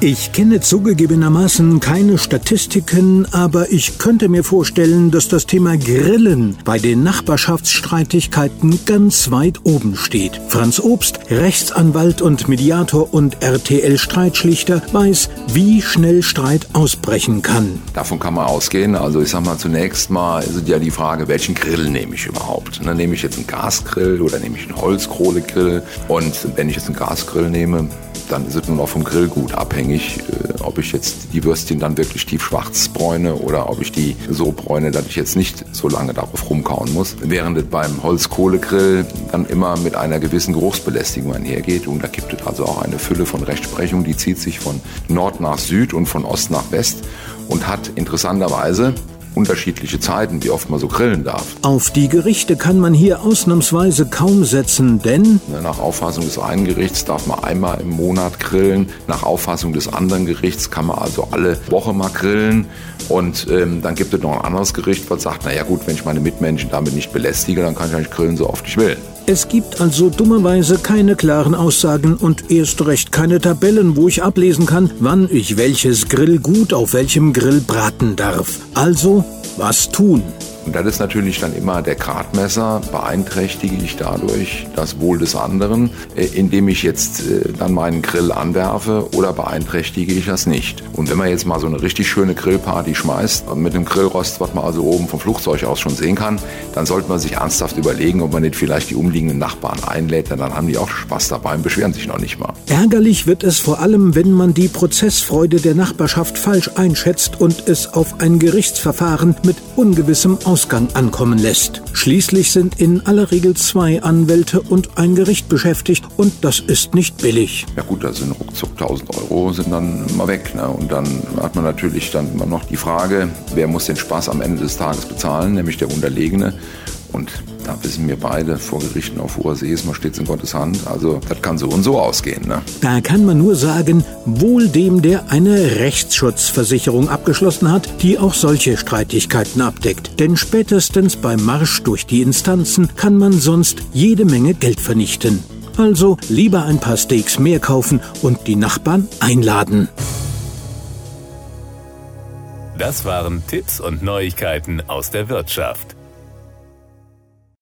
Ich kenne zugegebenermaßen keine Statistiken, aber ich könnte mir vorstellen, dass das Thema Grillen bei den Nachbarschaftsstreitigkeiten ganz weit oben steht. Franz Obst, Rechtsanwalt und Mediator und RTL-Streitschlichter, weiß, wie schnell Streit ausbrechen kann. Davon kann man ausgehen. Also ich sag mal, zunächst mal ist ja die Frage, welchen Grill nehme ich überhaupt? dann nehme ich jetzt einen Gasgrill oder nehme ich einen Holzkohlegrill? Und wenn ich jetzt einen Gasgrill nehme, dann ist es nun auch vom Grillgut abhängig, äh, ob ich jetzt die Würstchen dann wirklich tiefschwarz bräune oder ob ich die so bräune, dass ich jetzt nicht so lange darauf rumkauen muss. Während es beim Holzkohlegrill dann immer mit einer gewissen Geruchsbelästigung einhergeht und da gibt es also auch eine Fülle von Rechtsprechung, die zieht sich von Nord nach Süd und von Ost nach West und hat interessanterweise unterschiedliche Zeiten, wie oft man so grillen darf. Auf die Gerichte kann man hier ausnahmsweise kaum setzen, denn nach Auffassung des einen Gerichts darf man einmal im Monat grillen, nach Auffassung des anderen Gerichts kann man also alle Woche mal grillen und ähm, dann gibt es noch ein anderes Gericht, was sagt, naja gut, wenn ich meine Mitmenschen damit nicht belästige, dann kann ich eigentlich grillen, so oft ich will. Es gibt also dummerweise keine klaren Aussagen und erst recht keine Tabellen, wo ich ablesen kann, wann ich welches Grillgut auf welchem Grill braten darf. Also, was tun? Und das ist natürlich dann immer der Gradmesser, beeinträchtige ich dadurch das Wohl des anderen, äh, indem ich jetzt äh, dann meinen Grill anwerfe oder beeinträchtige ich das nicht. Und wenn man jetzt mal so eine richtig schöne Grillparty schmeißt, mit einem Grillrost, was man also oben vom Flugzeug aus schon sehen kann, dann sollte man sich ernsthaft überlegen, ob man nicht vielleicht die umliegenden Nachbarn einlädt, denn dann haben die auch Spaß dabei und beschweren sich noch nicht mal. Ärgerlich wird es vor allem, wenn man die Prozessfreude der Nachbarschaft falsch einschätzt und es auf ein Gerichtsverfahren mit ungewissem Aus Ausgang ankommen lässt. Schließlich sind in aller Regel zwei Anwälte und ein Gericht beschäftigt und das ist nicht billig. Ja gut, da sind ruckzuck 1000 Euro sind dann mal weg. Ne? Und dann hat man natürlich dann immer noch die Frage, wer muss den Spaß am Ende des Tages bezahlen, nämlich der Unterlegene. Und da wissen wir beide vor Gerichten auf hoher See ist, man steht in Gottes Hand. Also das kann so und so ausgehen. Ne? Da kann man nur sagen, wohl dem, der eine Rechtsschutzversicherung abgeschlossen hat, die auch solche Streitigkeiten abdeckt. Denn spätestens beim Marsch durch die Instanzen kann man sonst jede Menge Geld vernichten. Also lieber ein paar Steaks mehr kaufen und die Nachbarn einladen. Das waren Tipps und Neuigkeiten aus der Wirtschaft.